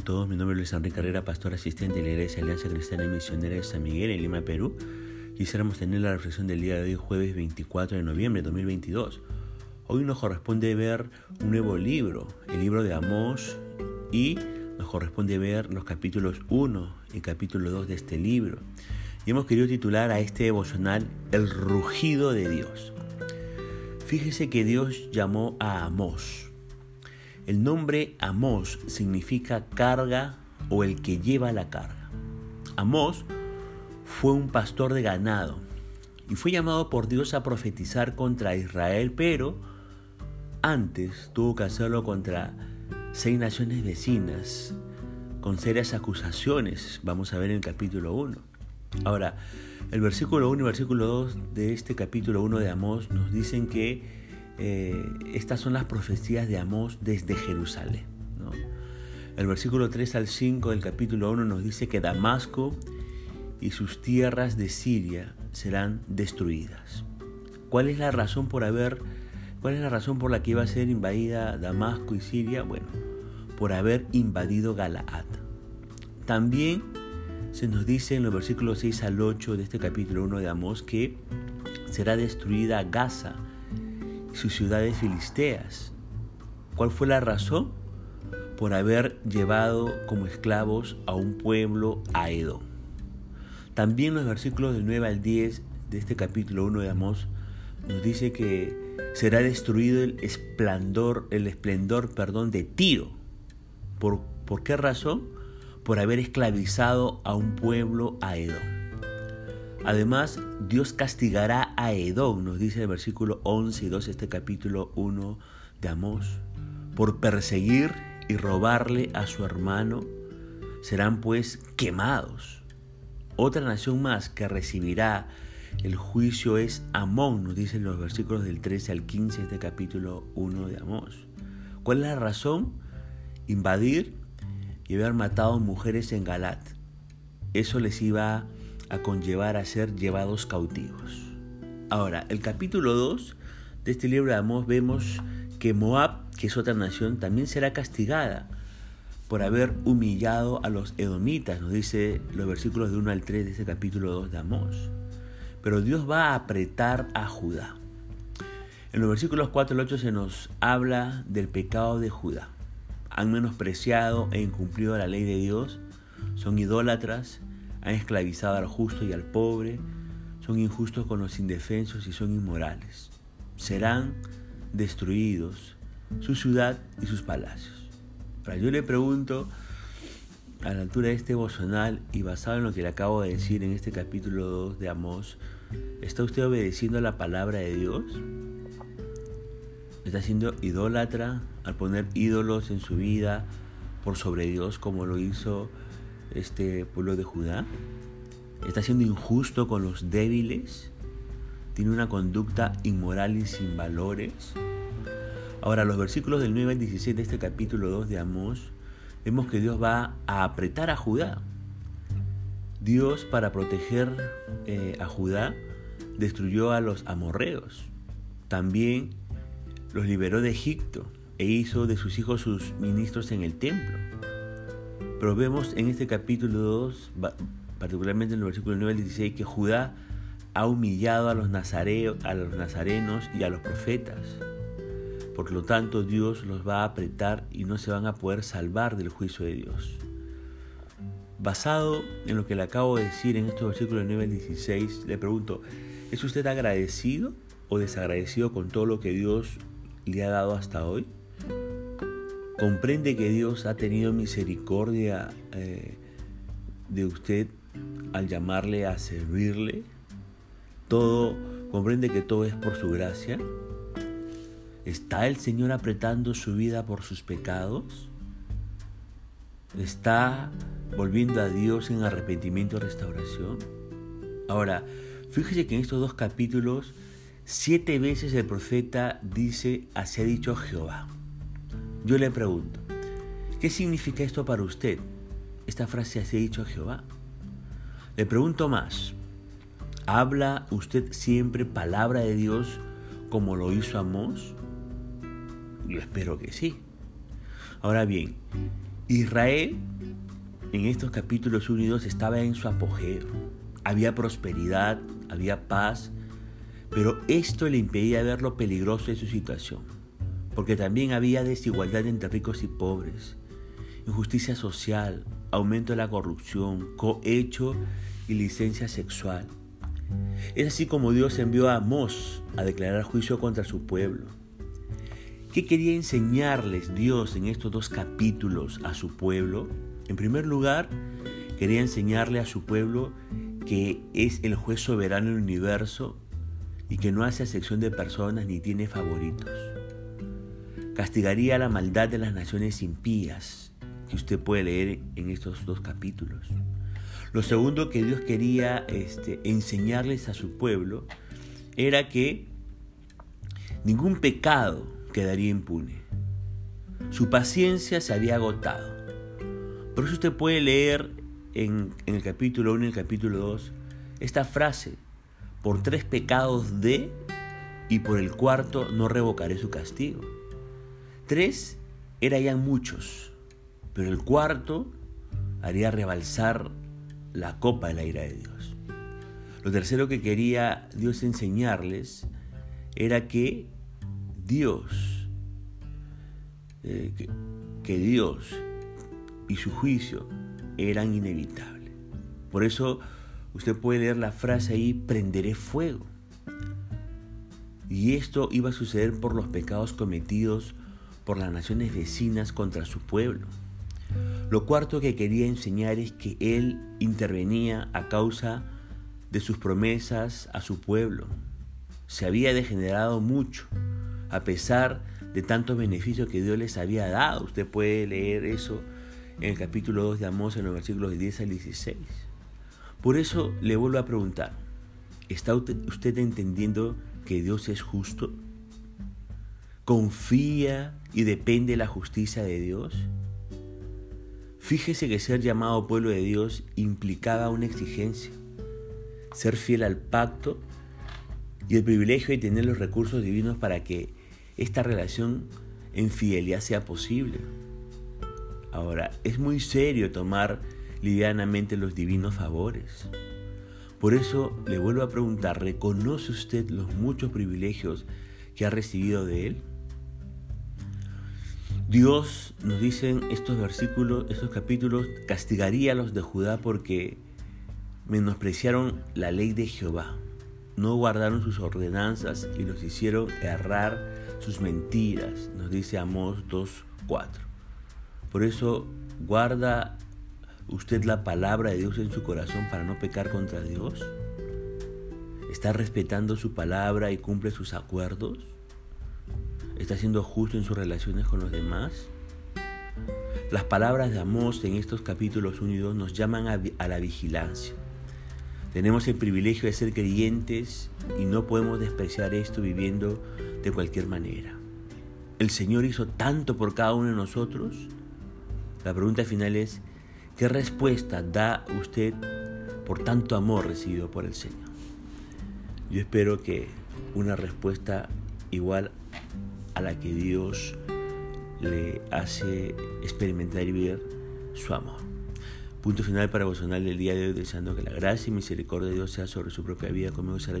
con todos? Mi nombre es Luis Enrique Carrera, pastor asistente de la Iglesia Alianza Cristiana y Misionera de San Miguel en Lima, Perú. Quisiéramos tener la reflexión del día de hoy, jueves 24 de noviembre de 2022. Hoy nos corresponde ver un nuevo libro, el libro de Amós, y nos corresponde ver los capítulos 1 y capítulo 2 de este libro. Y hemos querido titular a este devocional El rugido de Dios. Fíjese que Dios llamó a Amós el nombre Amós significa carga o el que lleva la carga. Amós fue un pastor de ganado y fue llamado por Dios a profetizar contra Israel, pero antes tuvo que hacerlo contra seis naciones vecinas con serias acusaciones. Vamos a ver en el capítulo 1. Ahora, el versículo 1 y versículo 2 de este capítulo 1 de Amós nos dicen que eh, estas son las profecías de Amós desde Jerusalén. El versículo 3 al 5 del capítulo 1 nos dice que Damasco y sus tierras de Siria serán destruidas. ¿Cuál es la razón por haber, cuál es la razón por la que iba a ser invadida Damasco y Siria? Bueno, por haber invadido Galaad. También se nos dice en los versículos 6 al 8 de este capítulo 1 de Amós que será destruida Gaza sus ciudades filisteas. ¿Cuál fue la razón? Por haber llevado como esclavos a un pueblo a Edom. También los versículos del 9 al 10 de este capítulo 1 de Amós nos dice que será destruido el esplendor, el esplendor, perdón, de Tiro. ¿Por, ¿Por qué razón? Por haber esclavizado a un pueblo a Edom. Además, Dios castigará a Edom, nos dice el versículo 11 y 12 este capítulo 1 de Amós, por perseguir y robarle a su hermano. Serán pues quemados. Otra nación más que recibirá el juicio es Amón, nos dicen los versículos del 13 al 15 de este capítulo 1 de Amós. ¿Cuál es la razón? Invadir y haber matado mujeres en Galat. Eso les iba a a conllevar a ser llevados cautivos. Ahora, el capítulo 2 de este libro de Amós vemos que Moab, que es otra nación, también será castigada por haber humillado a los edomitas, nos dice los versículos de 1 al 3 de este capítulo 2 de Amós. Pero Dios va a apretar a Judá. En los versículos 4 al 8 se nos habla del pecado de Judá. Han menospreciado e incumplido la ley de Dios, son idólatras, han esclavizado al justo y al pobre, son injustos con los indefensos y son inmorales. Serán destruidos su ciudad y sus palacios. Ahora yo le pregunto, a la altura de este bozonal y basado en lo que le acabo de decir en este capítulo 2 de Amós, ¿está usted obedeciendo a la palabra de Dios? ¿Está siendo idólatra al poner ídolos en su vida por sobre Dios como lo hizo este pueblo de Judá? ¿Está siendo injusto con los débiles? ¿Tiene una conducta inmoral y sin valores? Ahora, los versículos del 9 al 16 de este capítulo 2 de Amós, vemos que Dios va a apretar a Judá. Dios, para proteger eh, a Judá, destruyó a los amorreos. También los liberó de Egipto e hizo de sus hijos sus ministros en el templo. Pero vemos en este capítulo 2, particularmente en el versículo 9 al 16, que Judá ha humillado a los, nazareos, a los nazarenos y a los profetas. Por lo tanto, Dios los va a apretar y no se van a poder salvar del juicio de Dios. Basado en lo que le acabo de decir en estos versículos 9 al 16, le pregunto, ¿es usted agradecido o desagradecido con todo lo que Dios le ha dado hasta hoy? Comprende que Dios ha tenido misericordia eh, de usted al llamarle a servirle. Todo, comprende que todo es por su gracia. ¿Está el Señor apretando su vida por sus pecados? ¿Está volviendo a Dios en arrepentimiento y restauración? Ahora, fíjese que en estos dos capítulos, siete veces el profeta dice, así ha dicho Jehová. Yo le pregunto, ¿qué significa esto para usted? Esta frase se ha dicho a Jehová. Le pregunto más, ¿habla usted siempre palabra de Dios como lo hizo Amós? Yo espero que sí. Ahora bien, Israel en estos capítulos 1 y 2 estaba en su apogeo. Había prosperidad, había paz, pero esto le impedía ver lo peligroso de su situación, porque también había desigualdad entre ricos y pobres, injusticia social, aumento de la corrupción, cohecho y licencia sexual. Es así como Dios envió a Amós a declarar juicio contra su pueblo. ¿Qué quería enseñarles Dios en estos dos capítulos a su pueblo? En primer lugar, quería enseñarle a su pueblo que es el juez soberano del universo y que no hace acepción de personas ni tiene favoritos. Castigaría la maldad de las naciones impías, que usted puede leer en estos dos capítulos. Lo segundo que Dios quería este, enseñarles a su pueblo era que ningún pecado quedaría impune. Su paciencia se había agotado. Por eso usted puede leer en, en el capítulo 1 y el capítulo 2 esta frase, por tres pecados de y por el cuarto no revocaré su castigo. Tres eran ya muchos, pero el cuarto haría rebalsar la copa de la ira de Dios. Lo tercero que quería Dios enseñarles era que Dios, eh, que Dios y su juicio eran inevitables. Por eso usted puede leer la frase ahí, prenderé fuego. Y esto iba a suceder por los pecados cometidos por las naciones vecinas contra su pueblo. Lo cuarto que quería enseñar es que Él intervenía a causa de sus promesas a su pueblo. Se había degenerado mucho, a pesar de tantos beneficios que Dios les había dado. Usted puede leer eso en el capítulo 2 de Amós, en los versículos 10 al 16. Por eso le vuelvo a preguntar, ¿está usted entendiendo que Dios es justo? ¿Confía y depende de la justicia de Dios? Fíjese que ser llamado pueblo de Dios implicaba una exigencia, ser fiel al pacto y el privilegio de tener los recursos divinos para que esta relación en fidelidad sea posible. Ahora, es muy serio tomar livianamente los divinos favores. Por eso le vuelvo a preguntar, ¿reconoce usted los muchos privilegios que ha recibido de Él? Dios, nos dicen estos versículos, estos capítulos, castigaría a los de Judá porque menospreciaron la ley de Jehová, no guardaron sus ordenanzas y los hicieron errar sus mentiras, nos dice Amós 2.4. Por eso guarda usted la palabra de Dios en su corazón para no pecar contra Dios. ¿Está respetando su palabra y cumple sus acuerdos? ¿Está siendo justo en sus relaciones con los demás? Las palabras de Amós en estos capítulos 1 y 2 nos llaman a, a la vigilancia. Tenemos el privilegio de ser creyentes y no podemos despreciar esto viviendo de cualquier manera. El Señor hizo tanto por cada uno de nosotros la pregunta final es, ¿qué respuesta da usted por tanto amor recibido por el Señor? Yo espero que una respuesta igual la que Dios le hace experimentar y ver su amor. Punto final para Bolsonaro del día de hoy, deseando que la gracia y misericordia de Dios sea sobre su propia vida, conmigo será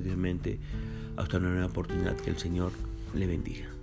hasta una nueva oportunidad. Que el Señor le bendiga.